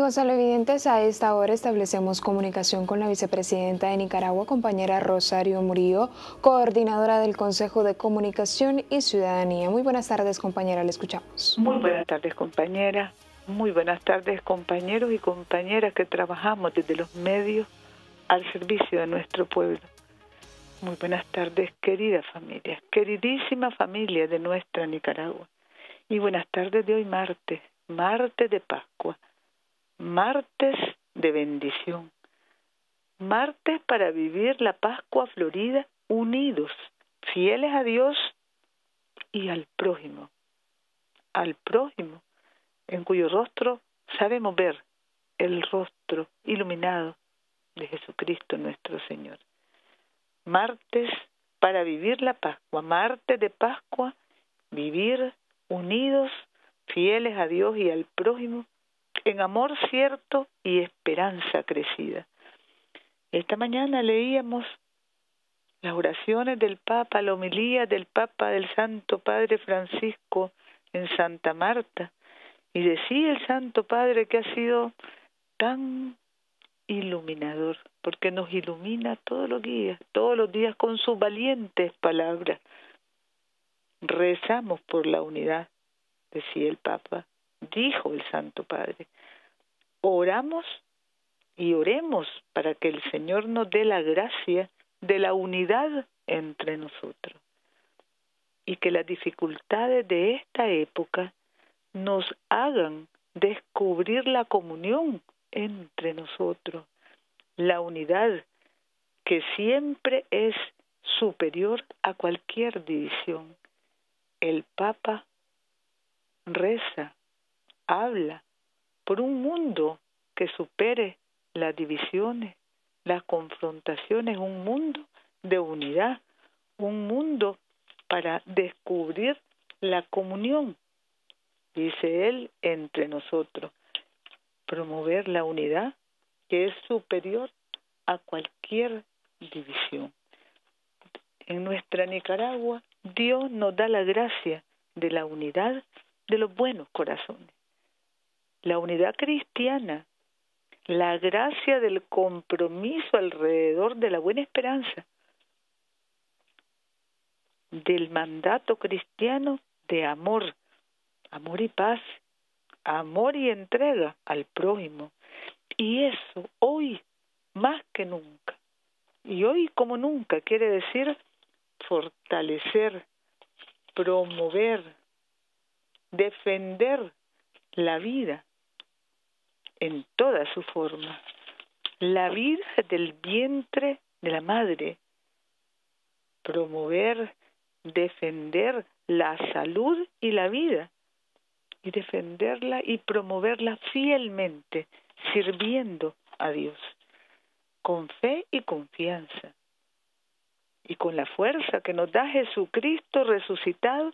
Amigos televidentes, a esta hora establecemos comunicación con la vicepresidenta de Nicaragua, compañera Rosario Murillo, coordinadora del Consejo de Comunicación y Ciudadanía. Muy buenas tardes, compañera, le escuchamos. Muy buenas tardes, compañera. Muy buenas tardes, compañeros y compañeras que trabajamos desde los medios al servicio de nuestro pueblo. Muy buenas tardes, querida familia, queridísima familia de nuestra Nicaragua. Y buenas tardes de hoy martes, martes de Pascua martes de bendición, martes para vivir la Pascua Florida unidos, fieles a Dios y al prójimo, al prójimo, en cuyo rostro sabemos ver el rostro iluminado de Jesucristo nuestro Señor. Martes para vivir la Pascua, martes de Pascua, vivir unidos, fieles a Dios y al prójimo, en amor cierto y esperanza crecida. Esta mañana leíamos las oraciones del Papa, la homilía del Papa del Santo Padre Francisco en Santa Marta, y decía el Santo Padre que ha sido tan iluminador, porque nos ilumina todos los días, todos los días con sus valientes palabras. Rezamos por la unidad, decía el Papa, dijo el Santo Padre. Oramos y oremos para que el Señor nos dé la gracia de la unidad entre nosotros y que las dificultades de esta época nos hagan descubrir la comunión entre nosotros, la unidad que siempre es superior a cualquier división. El Papa reza habla por un mundo que supere las divisiones, las confrontaciones, un mundo de unidad, un mundo para descubrir la comunión, dice él, entre nosotros, promover la unidad que es superior a cualquier división. En nuestra Nicaragua, Dios nos da la gracia de la unidad de los buenos corazones la unidad cristiana, la gracia del compromiso alrededor de la buena esperanza, del mandato cristiano de amor, amor y paz, amor y entrega al prójimo. Y eso hoy más que nunca, y hoy como nunca quiere decir fortalecer, promover, defender la vida, en toda su forma. La vida del vientre de la madre. Promover, defender la salud y la vida. Y defenderla y promoverla fielmente, sirviendo a Dios. Con fe y confianza. Y con la fuerza que nos da Jesucristo resucitado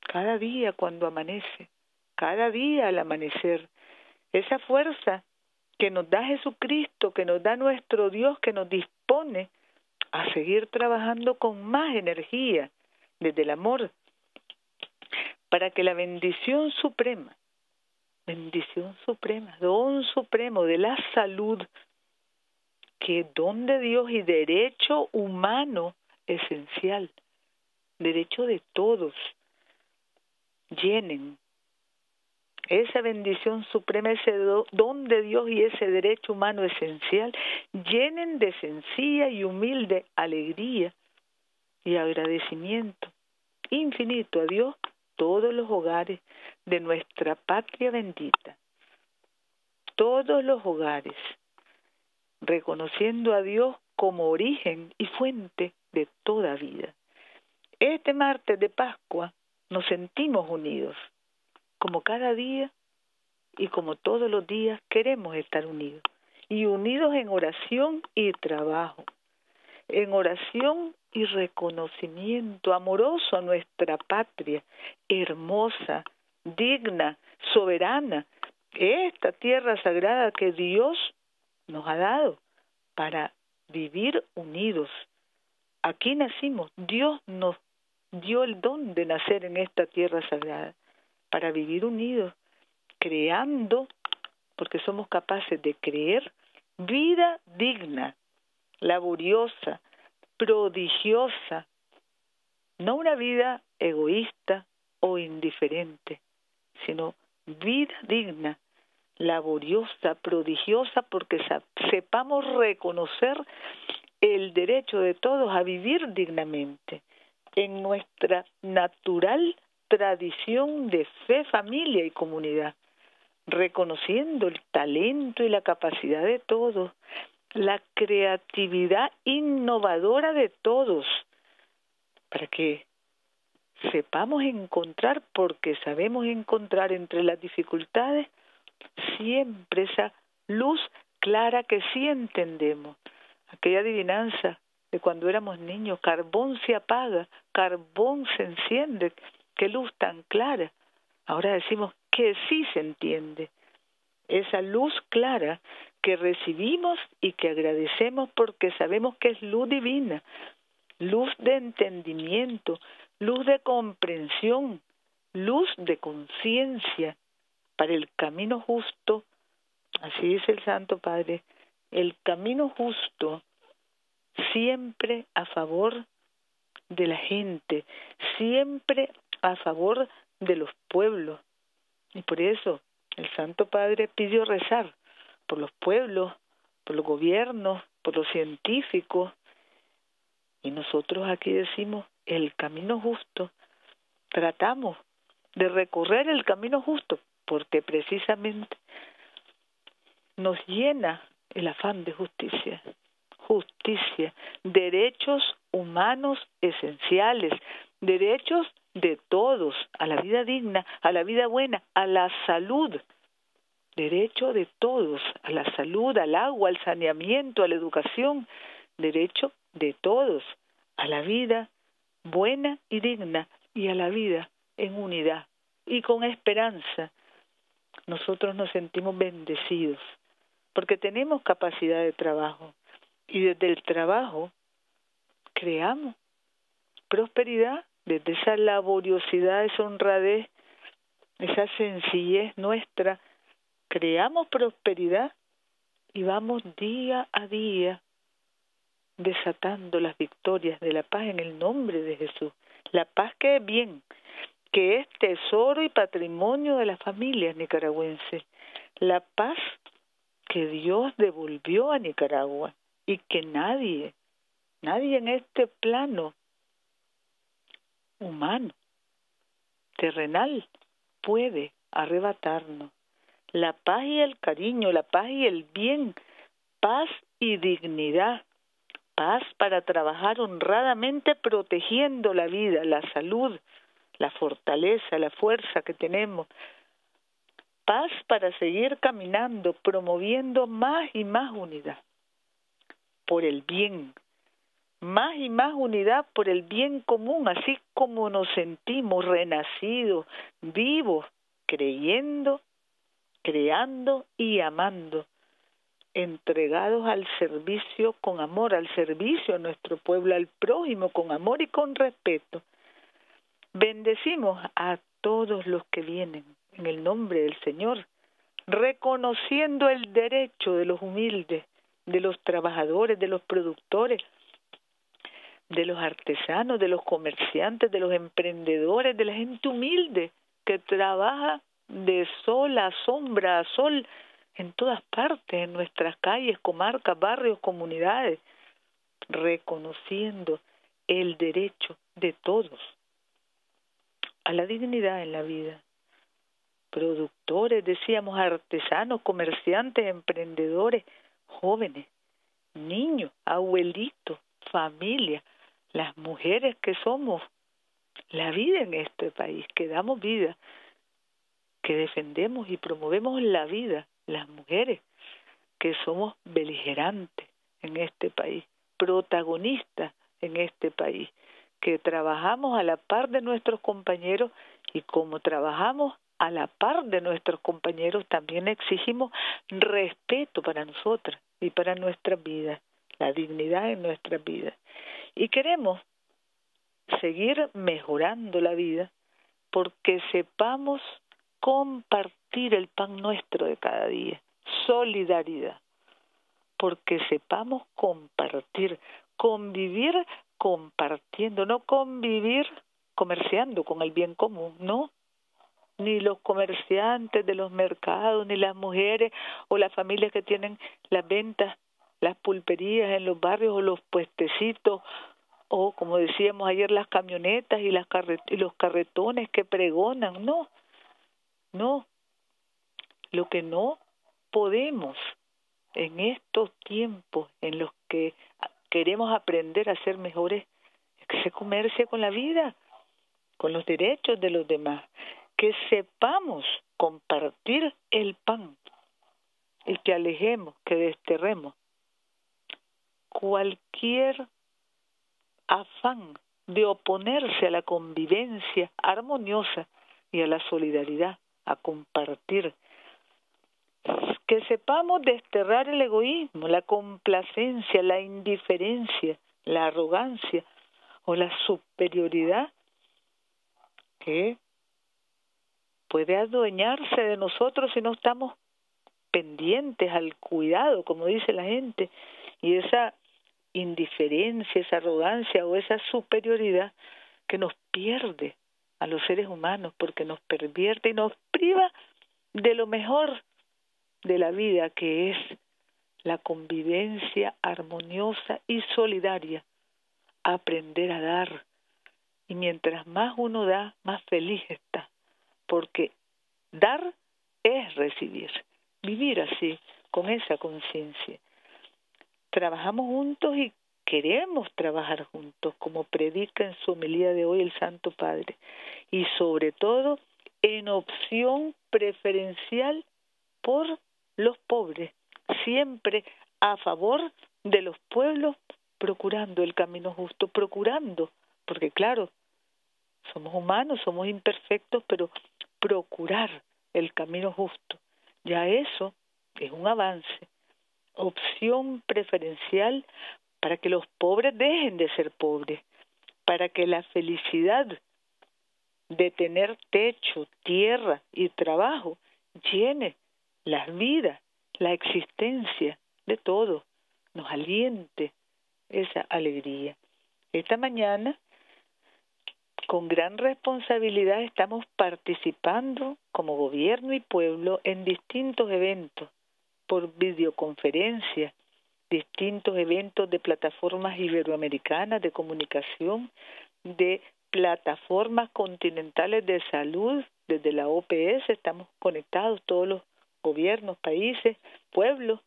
cada día cuando amanece, cada día al amanecer, esa fuerza que nos da Jesucristo, que nos da nuestro Dios, que nos dispone a seguir trabajando con más energía desde el amor, para que la bendición suprema, bendición suprema, don supremo de la salud, que es don de Dios y derecho humano esencial, derecho de todos, llenen esa bendición suprema, ese don de Dios y ese derecho humano esencial, llenen de sencilla y humilde alegría y agradecimiento infinito a Dios todos los hogares de nuestra patria bendita, todos los hogares, reconociendo a Dios como origen y fuente de toda vida. Este martes de Pascua nos sentimos unidos como cada día y como todos los días queremos estar unidos. Y unidos en oración y trabajo, en oración y reconocimiento amoroso a nuestra patria, hermosa, digna, soberana, esta tierra sagrada que Dios nos ha dado para vivir unidos. Aquí nacimos, Dios nos dio el don de nacer en esta tierra sagrada para vivir unidos, creando porque somos capaces de creer vida digna, laboriosa, prodigiosa, no una vida egoísta o indiferente, sino vida digna, laboriosa, prodigiosa, porque sepamos reconocer el derecho de todos a vivir dignamente en nuestra natural tradición de fe, familia y comunidad, reconociendo el talento y la capacidad de todos, la creatividad innovadora de todos, para que sepamos encontrar, porque sabemos encontrar entre las dificultades siempre esa luz clara que sí entendemos, aquella adivinanza de cuando éramos niños, carbón se apaga, carbón se enciende, qué luz tan clara. Ahora decimos que sí se entiende. Esa luz clara que recibimos y que agradecemos porque sabemos que es luz divina, luz de entendimiento, luz de comprensión, luz de conciencia para el camino justo, así dice el Santo Padre, el camino justo siempre a favor de la gente, siempre a favor de los pueblos. Y por eso el Santo Padre pidió rezar por los pueblos, por los gobiernos, por los científicos. Y nosotros aquí decimos el camino justo. Tratamos de recorrer el camino justo porque precisamente nos llena el afán de justicia. Justicia, derechos humanos esenciales, derechos de todos a la vida digna, a la vida buena, a la salud. Derecho de todos a la salud, al agua, al saneamiento, a la educación. Derecho de todos a la vida buena y digna y a la vida en unidad y con esperanza. Nosotros nos sentimos bendecidos porque tenemos capacidad de trabajo y desde el trabajo creamos prosperidad, desde esa laboriosidad, esa honradez, esa sencillez nuestra, creamos prosperidad y vamos día a día desatando las victorias de la paz en el nombre de Jesús. La paz que es bien, que es tesoro y patrimonio de las familias nicaragüenses. La paz que Dios devolvió a Nicaragua y que nadie, nadie en este plano humano, terrenal, puede arrebatarnos. La paz y el cariño, la paz y el bien, paz y dignidad, paz para trabajar honradamente protegiendo la vida, la salud, la fortaleza, la fuerza que tenemos, paz para seguir caminando, promoviendo más y más unidad por el bien, más y más unidad por el bien común, así como nos sentimos renacidos, vivos, creyendo, creando y amando, entregados al servicio con amor, al servicio a nuestro pueblo, al prójimo con amor y con respeto. Bendecimos a todos los que vienen en el nombre del Señor, reconociendo el derecho de los humildes, de los trabajadores, de los productores, de los artesanos, de los comerciantes, de los emprendedores, de la gente humilde que trabaja de sol a sombra a sol en todas partes, en nuestras calles, comarcas, barrios, comunidades, reconociendo el derecho de todos a la dignidad en la vida. Productores, decíamos, artesanos, comerciantes, emprendedores, jóvenes, niños, abuelitos, familia, las mujeres que somos, la vida en este país, que damos vida, que defendemos y promovemos la vida, las mujeres, que somos beligerantes en este país, protagonistas en este país, que trabajamos a la par de nuestros compañeros y como trabajamos a la par de nuestros compañeros también exigimos respeto para nosotras y para nuestra vida, la dignidad en nuestra vida. Y queremos seguir mejorando la vida porque sepamos compartir el pan nuestro de cada día, solidaridad, porque sepamos compartir, convivir compartiendo, no convivir comerciando con el bien común, no. Ni los comerciantes de los mercados, ni las mujeres o las familias que tienen las ventas, las pulperías en los barrios o los puestecitos o como decíamos ayer las camionetas y las y los carretones que pregonan, no. No. Lo que no podemos en estos tiempos en los que queremos aprender a ser mejores es que se comercie con la vida, con los derechos de los demás, que sepamos compartir el pan y que alejemos, que desterremos cualquier afán de oponerse a la convivencia armoniosa y a la solidaridad, a compartir. Que sepamos desterrar el egoísmo, la complacencia, la indiferencia, la arrogancia o la superioridad que puede adueñarse de nosotros si no estamos pendientes al cuidado, como dice la gente, y esa indiferencia, esa arrogancia o esa superioridad que nos pierde a los seres humanos porque nos pervierte y nos priva de lo mejor de la vida que es la convivencia armoniosa y solidaria, aprender a dar, y mientras más uno da, más feliz está, porque dar es recibir, vivir así, con esa conciencia. Trabajamos juntos y queremos trabajar juntos, como predica en su homilía de hoy el Santo Padre, y sobre todo en opción preferencial por los pobres, siempre a favor de los pueblos, procurando el camino justo, procurando, porque claro, somos humanos, somos imperfectos, pero procurar el camino justo. Ya eso es un avance. Opción preferencial para que los pobres dejen de ser pobres, para que la felicidad de tener techo, tierra y trabajo llene las vidas, la existencia de todos, nos aliente esa alegría. Esta mañana con gran responsabilidad estamos participando como gobierno y pueblo en distintos eventos por videoconferencia, distintos eventos de plataformas iberoamericanas de comunicación, de plataformas continentales de salud, desde la OPS estamos conectados todos los gobiernos, países, pueblos,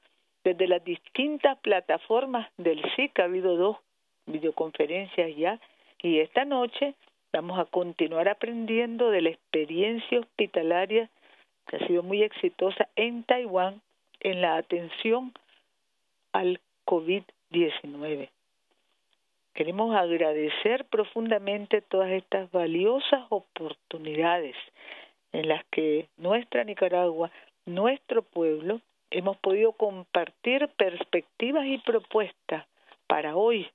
desde las distintas plataformas del SIC ha habido dos videoconferencias ya y esta noche Vamos a continuar aprendiendo de la experiencia hospitalaria que ha sido muy exitosa en Taiwán en la atención al COVID-19. Queremos agradecer profundamente todas estas valiosas oportunidades en las que nuestra Nicaragua, nuestro pueblo, hemos podido compartir perspectivas y propuestas para hoy,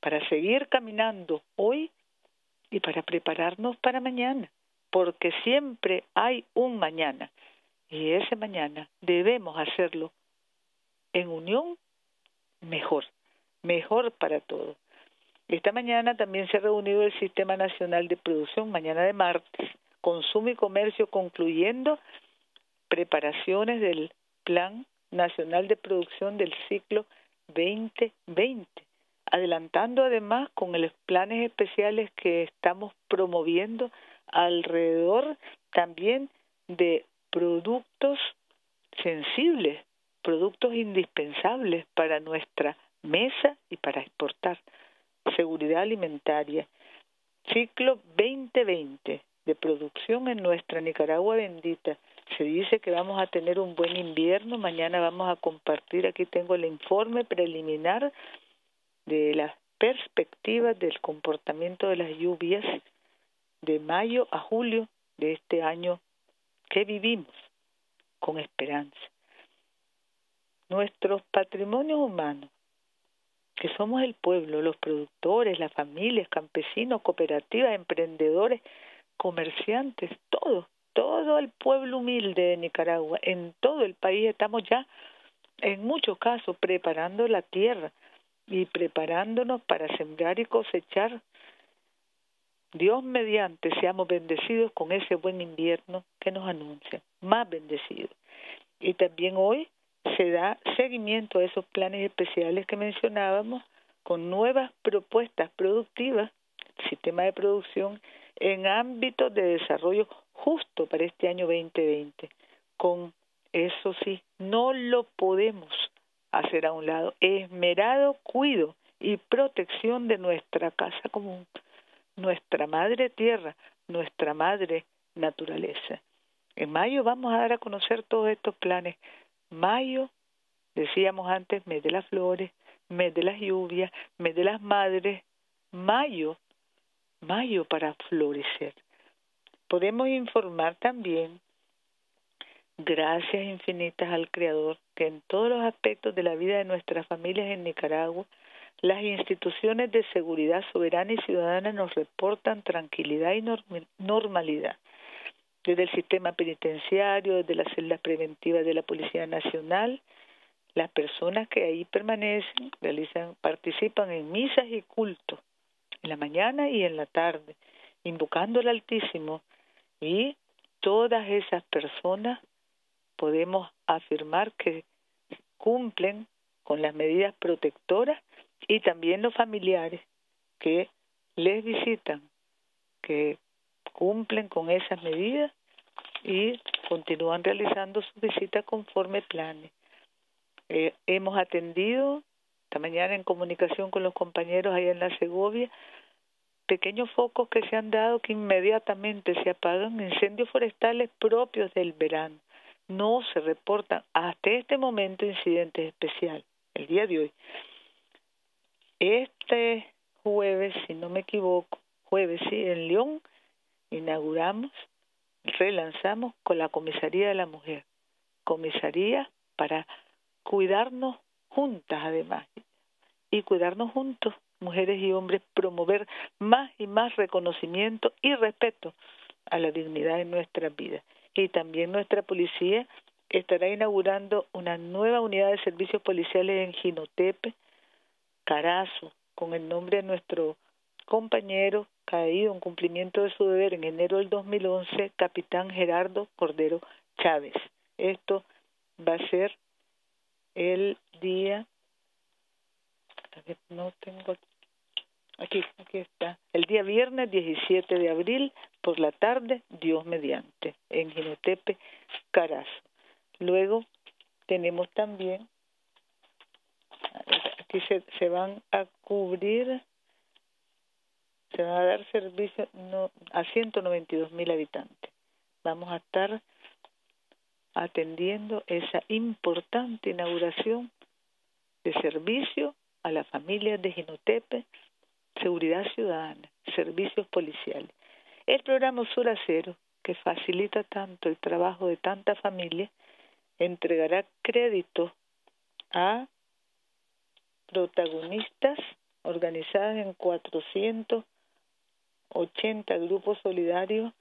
para seguir caminando hoy y para prepararnos para mañana, porque siempre hay un mañana y ese mañana debemos hacerlo en unión mejor, mejor para todos. Esta mañana también se ha reunido el Sistema Nacional de Producción, mañana de martes, consumo y comercio concluyendo preparaciones del Plan Nacional de Producción del ciclo 2020 adelantando además con los planes especiales que estamos promoviendo alrededor también de productos sensibles, productos indispensables para nuestra mesa y para exportar. Seguridad alimentaria. Ciclo 2020 de producción en nuestra Nicaragua bendita. Se dice que vamos a tener un buen invierno. Mañana vamos a compartir, aquí tengo el informe preliminar de las perspectivas del comportamiento de las lluvias de mayo a julio de este año que vivimos con esperanza. Nuestros patrimonios humanos, que somos el pueblo, los productores, las familias, campesinos, cooperativas, emprendedores, comerciantes, todos todo el pueblo humilde de Nicaragua, en todo el país estamos ya, en muchos casos, preparando la tierra y preparándonos para sembrar y cosechar. Dios mediante seamos bendecidos con ese buen invierno que nos anuncia, más bendecidos. Y también hoy se da seguimiento a esos planes especiales que mencionábamos con nuevas propuestas productivas, sistema de producción en ámbitos de desarrollo justo para este año 2020. Con eso sí, no lo podemos hacer a un lado. Esmerado cuido y protección de nuestra casa común, nuestra madre tierra, nuestra madre naturaleza. En mayo vamos a dar a conocer todos estos planes. Mayo, decíamos antes, mes de las flores, mes de las lluvias, mes de las madres. Mayo, mayo para florecer. Podemos informar también, gracias infinitas al Creador, que en todos los aspectos de la vida de nuestras familias en Nicaragua, las instituciones de seguridad soberana y ciudadana nos reportan tranquilidad y normalidad. Desde el sistema penitenciario, desde las celdas preventivas de la Policía Nacional, las personas que ahí permanecen realizan, participan en misas y cultos en la mañana y en la tarde, invocando al Altísimo. Y todas esas personas podemos afirmar que cumplen con las medidas protectoras y también los familiares que les visitan, que cumplen con esas medidas y continúan realizando sus visitas conforme planes. Eh, hemos atendido esta mañana en comunicación con los compañeros allá en la Segovia pequeños focos que se han dado que inmediatamente se apagan, incendios forestales propios del verano. No se reportan hasta este momento incidentes especiales, el día de hoy. Este jueves, si no me equivoco, jueves sí, en León, inauguramos, relanzamos con la Comisaría de la Mujer. Comisaría para cuidarnos juntas además y cuidarnos juntos mujeres y hombres, promover más y más reconocimiento y respeto a la dignidad de nuestra vida. Y también nuestra policía estará inaugurando una nueva unidad de servicios policiales en Ginotepe, Carazo, con el nombre de nuestro compañero caído en cumplimiento de su deber en enero del 2011, capitán Gerardo Cordero Chávez. Esto va a ser el día, no tengo Aquí, aquí está. El día viernes 17 de abril, por la tarde, Dios mediante, en Ginotepe, Carazo. Luego tenemos también, aquí se, se van a cubrir, se van a dar servicio no, a 192 mil habitantes. Vamos a estar atendiendo esa importante inauguración de servicio a las familias de Ginotepe, seguridad ciudadana, servicios policiales. El programa Sur Cero, que facilita tanto el trabajo de tanta familia, entregará crédito a protagonistas organizadas en 480 grupos solidarios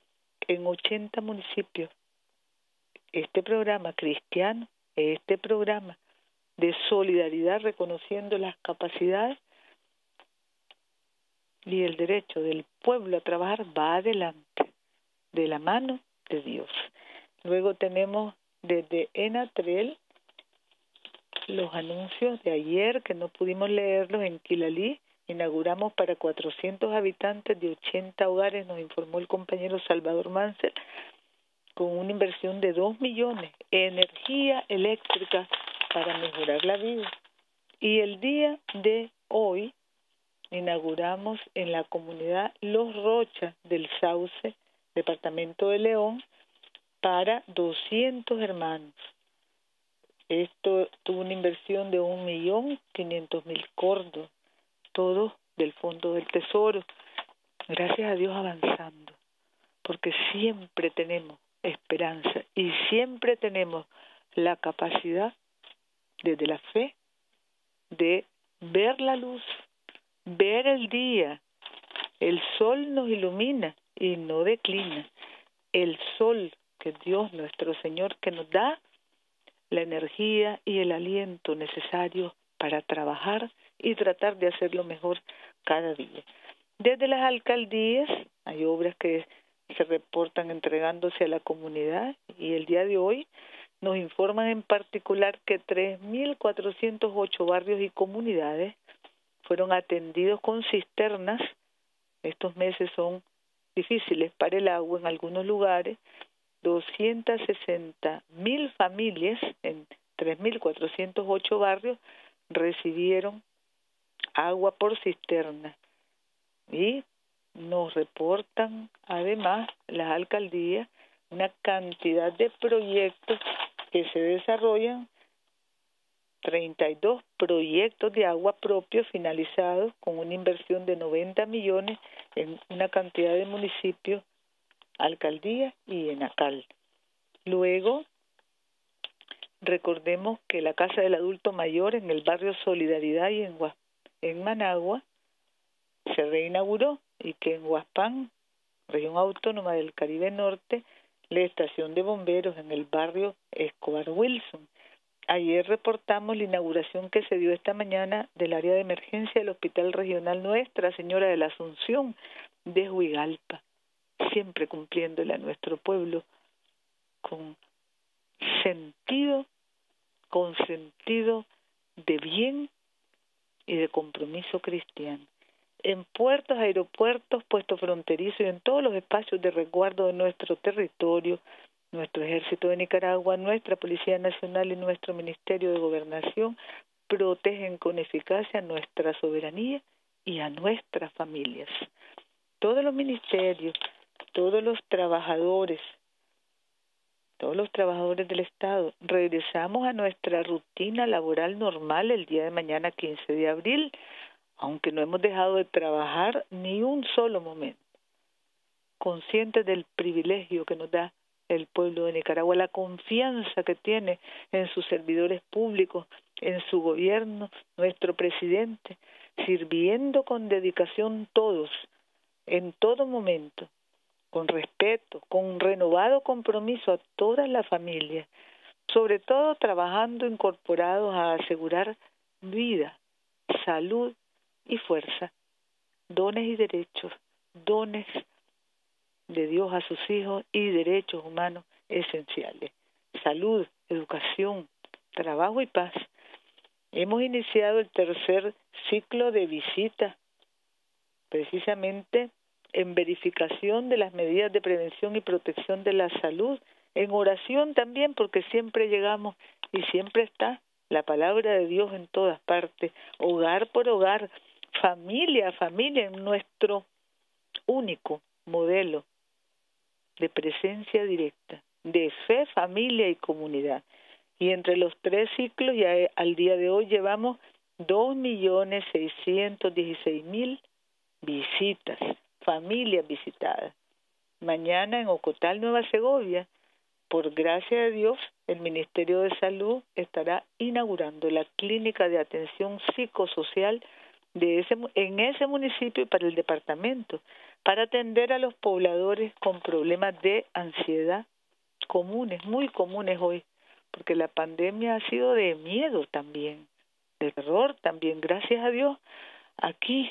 en 80 municipios. Este programa cristiano, este programa de solidaridad reconociendo las capacidades y el derecho del pueblo a trabajar va adelante, de la mano de Dios. Luego tenemos desde Enatrel los anuncios de ayer que no pudimos leerlos en Quilalí. Inauguramos para 400 habitantes de 80 hogares, nos informó el compañero Salvador Mansell, con una inversión de 2 millones, energía eléctrica para mejorar la vida. Y el día de hoy inauguramos en la comunidad Los Rochas del Sauce, departamento de León, para 200 hermanos. Esto tuvo una inversión de un millón quinientos mil cordos, todo del Fondo del Tesoro. Gracias a Dios avanzando, porque siempre tenemos esperanza y siempre tenemos la capacidad desde la fe de ver la luz ver el día. El sol nos ilumina y no declina. El sol que Dios nuestro Señor que nos da la energía y el aliento necesario para trabajar y tratar de hacerlo mejor cada día. Desde las alcaldías hay obras que se reportan entregándose a la comunidad y el día de hoy nos informan en particular que 3.408 barrios y comunidades fueron atendidos con cisternas. Estos meses son difíciles para el agua en algunos lugares. 260.000 familias en 3.408 barrios recibieron agua por cisterna. Y nos reportan además las alcaldías una cantidad de proyectos que se desarrollan 32 proyectos de agua propio finalizados con una inversión de 90 millones en una cantidad de municipios, alcaldía y en Acal. Luego, recordemos que la Casa del Adulto Mayor en el barrio Solidaridad y en, en Managua se reinauguró y que en Huaspán, región autónoma del Caribe Norte, la estación de bomberos en el barrio Escobar Wilson. Ayer reportamos la inauguración que se dio esta mañana del área de emergencia del Hospital Regional Nuestra Señora de la Asunción de Huigalpa, siempre cumpliéndole a nuestro pueblo con sentido, con sentido de bien y de compromiso cristiano en puertos, aeropuertos, puestos fronterizos y en todos los espacios de resguardo de nuestro territorio, nuestro ejército de Nicaragua, nuestra Policía Nacional y nuestro Ministerio de Gobernación protegen con eficacia nuestra soberanía y a nuestras familias. Todos los ministerios, todos los trabajadores, todos los trabajadores del Estado, regresamos a nuestra rutina laboral normal el día de mañana 15 de abril aunque no hemos dejado de trabajar ni un solo momento, conscientes del privilegio que nos da el pueblo de Nicaragua, la confianza que tiene en sus servidores públicos, en su gobierno, nuestro presidente, sirviendo con dedicación todos, en todo momento, con respeto, con un renovado compromiso a toda la familia, sobre todo trabajando incorporados a asegurar vida, salud y fuerza, dones y derechos, dones de Dios a sus hijos y derechos humanos esenciales. Salud, educación, trabajo y paz. Hemos iniciado el tercer ciclo de visita, precisamente en verificación de las medidas de prevención y protección de la salud, en oración también, porque siempre llegamos y siempre está la palabra de Dios en todas partes, hogar por hogar, familia a familia en nuestro único modelo de presencia directa, de fe, familia y comunidad. Y entre los tres ciclos, ya al día de hoy llevamos dos millones seiscientos dieciséis mil visitas, familias visitadas. Mañana en Ocotal, Nueva Segovia, por gracia de Dios, el Ministerio de Salud estará inaugurando la clínica de atención psicosocial de ese, en ese municipio y para el departamento, para atender a los pobladores con problemas de ansiedad comunes, muy comunes hoy, porque la pandemia ha sido de miedo también, de terror también, gracias a Dios, aquí,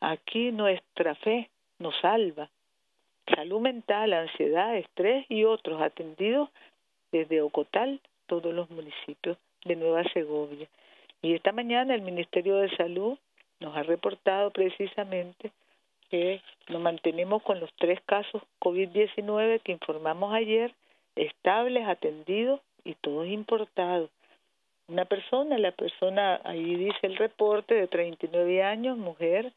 aquí nuestra fe nos salva. Salud mental, ansiedad, estrés y otros atendidos desde Ocotal, todos los municipios de Nueva Segovia. Y esta mañana el Ministerio de Salud nos ha reportado precisamente que nos mantenemos con los tres casos COVID-19 que informamos ayer, estables, atendidos y todos importados. Una persona, la persona, ahí dice el reporte, de 39 años, mujer,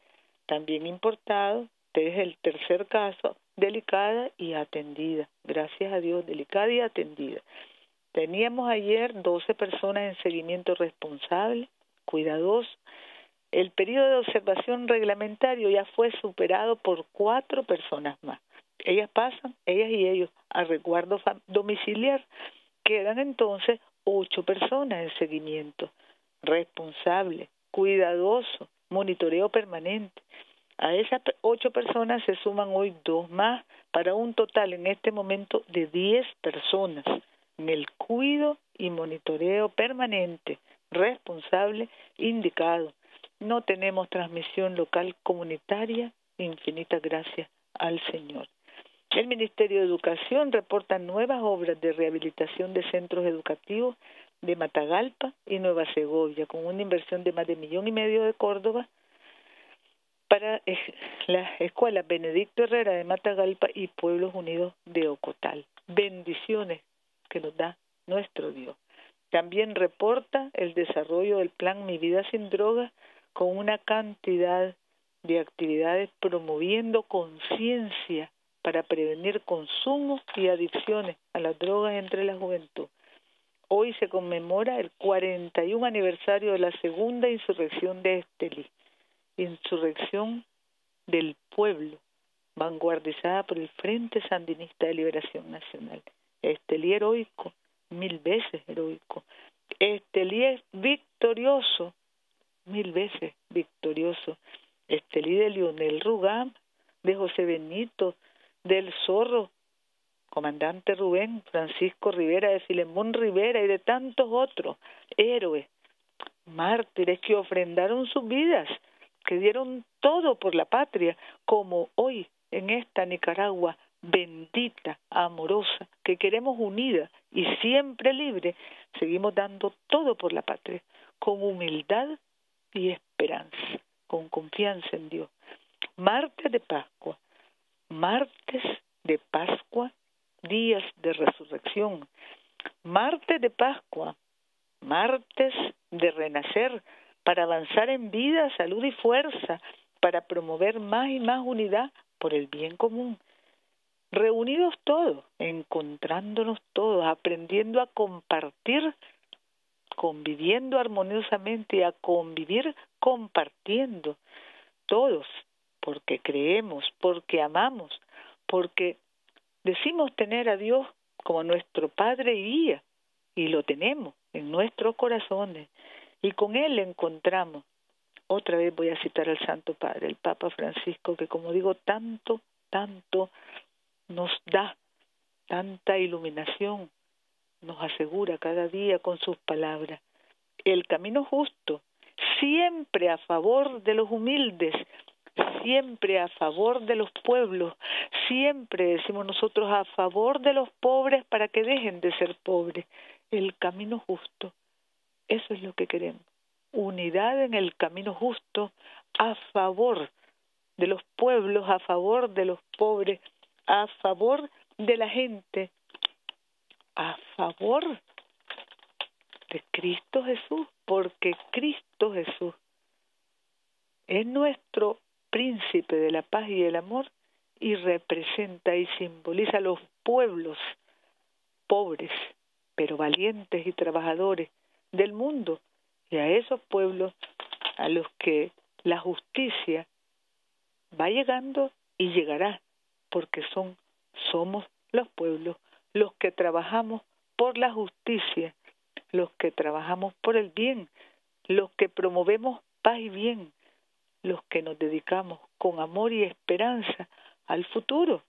también importado, este es el tercer caso, delicada y atendida. Gracias a Dios, delicada y atendida. Teníamos ayer 12 personas en seguimiento responsable, cuidadoso, el periodo de observación reglamentario ya fue superado por cuatro personas más. Ellas pasan, ellas y ellos, a resguardo domiciliar. Quedan entonces ocho personas en seguimiento, responsable, cuidadoso, monitoreo permanente. A esas ocho personas se suman hoy dos más para un total en este momento de diez personas en el cuido y monitoreo permanente, responsable, indicado. No tenemos transmisión local comunitaria, infinitas gracias al Señor. El Ministerio de Educación reporta nuevas obras de rehabilitación de centros educativos de Matagalpa y Nueva Segovia, con una inversión de más de millón y medio de Córdoba para la Escuela Benedicto Herrera de Matagalpa y Pueblos Unidos de Ocotal. Bendiciones que nos da nuestro Dios. También reporta el desarrollo del plan Mi Vida Sin Drogas con una cantidad de actividades promoviendo conciencia para prevenir consumo y adicciones a las drogas entre la juventud. Hoy se conmemora el 41 aniversario de la segunda insurrección de Estelí insurrección del pueblo, vanguardizada por el Frente Sandinista de Liberación Nacional. Estelí heroico, mil veces heroico. Estelí victorioso, mil veces victorioso. Estelí de Lionel Rugam, de José Benito, del Zorro, comandante Rubén, Francisco Rivera, de Filemón Rivera y de tantos otros héroes, mártires que ofrendaron sus vidas que dieron todo por la patria, como hoy en esta Nicaragua bendita, amorosa, que queremos unida y siempre libre, seguimos dando todo por la patria, con humildad y esperanza, con confianza en Dios. Martes de Pascua, martes de Pascua, días de resurrección, martes de Pascua, martes de renacer, para avanzar en vida, salud y fuerza, para promover más y más unidad por el bien común. Reunidos todos, encontrándonos todos, aprendiendo a compartir, conviviendo armoniosamente y a convivir compartiendo, todos, porque creemos, porque amamos, porque decimos tener a Dios como nuestro Padre y guía, y lo tenemos en nuestros corazones, y con él encontramos, otra vez voy a citar al Santo Padre, el Papa Francisco, que como digo, tanto, tanto nos da, tanta iluminación, nos asegura cada día con sus palabras. El camino justo, siempre a favor de los humildes, siempre a favor de los pueblos, siempre, decimos nosotros, a favor de los pobres para que dejen de ser pobres. El camino justo eso es lo que queremos. Unidad en el camino justo a favor de los pueblos, a favor de los pobres, a favor de la gente, a favor de Cristo Jesús, porque Cristo Jesús es nuestro príncipe de la paz y el amor y representa y simboliza a los pueblos pobres, pero valientes y trabajadores, del mundo y a esos pueblos a los que la justicia va llegando y llegará porque son somos los pueblos los que trabajamos por la justicia, los que trabajamos por el bien, los que promovemos paz y bien, los que nos dedicamos con amor y esperanza al futuro,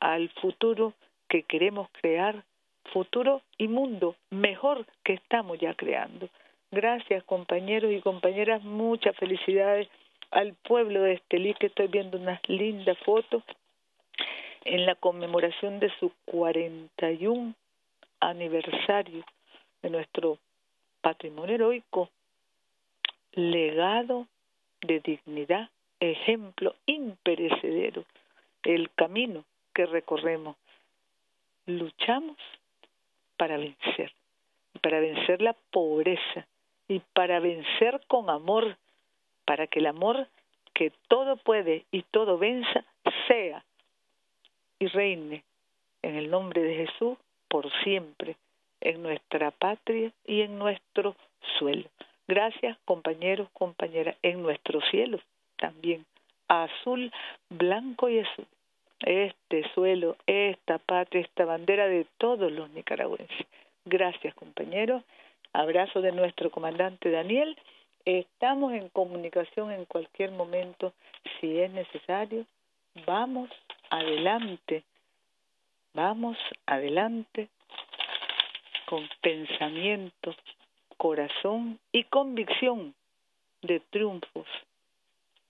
al futuro que queremos crear futuro y mundo mejor que estamos ya creando. Gracias compañeros y compañeras, muchas felicidades al pueblo de Estelí que estoy viendo unas lindas fotos en la conmemoración de su 41 aniversario de nuestro patrimonio heroico, legado de dignidad, ejemplo imperecedero, el camino que recorremos. Luchamos para vencer, para vencer la pobreza y para vencer con amor, para que el amor que todo puede y todo venza sea y reine en el nombre de Jesús por siempre en nuestra patria y en nuestro suelo. Gracias compañeros, compañeras, en nuestro cielo también, azul, blanco y azul este suelo, esta patria, esta bandera de todos los nicaragüenses. Gracias, compañeros. Abrazo de nuestro comandante Daniel Estamos en comunicación en cualquier momento, si es necesario. Vamos adelante, vamos adelante con pensamiento, corazón y convicción de triunfos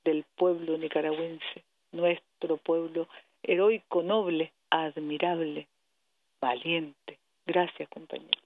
del pueblo nicaragüense, nuestro pueblo heroico, noble, admirable, valiente. Gracias, compañero.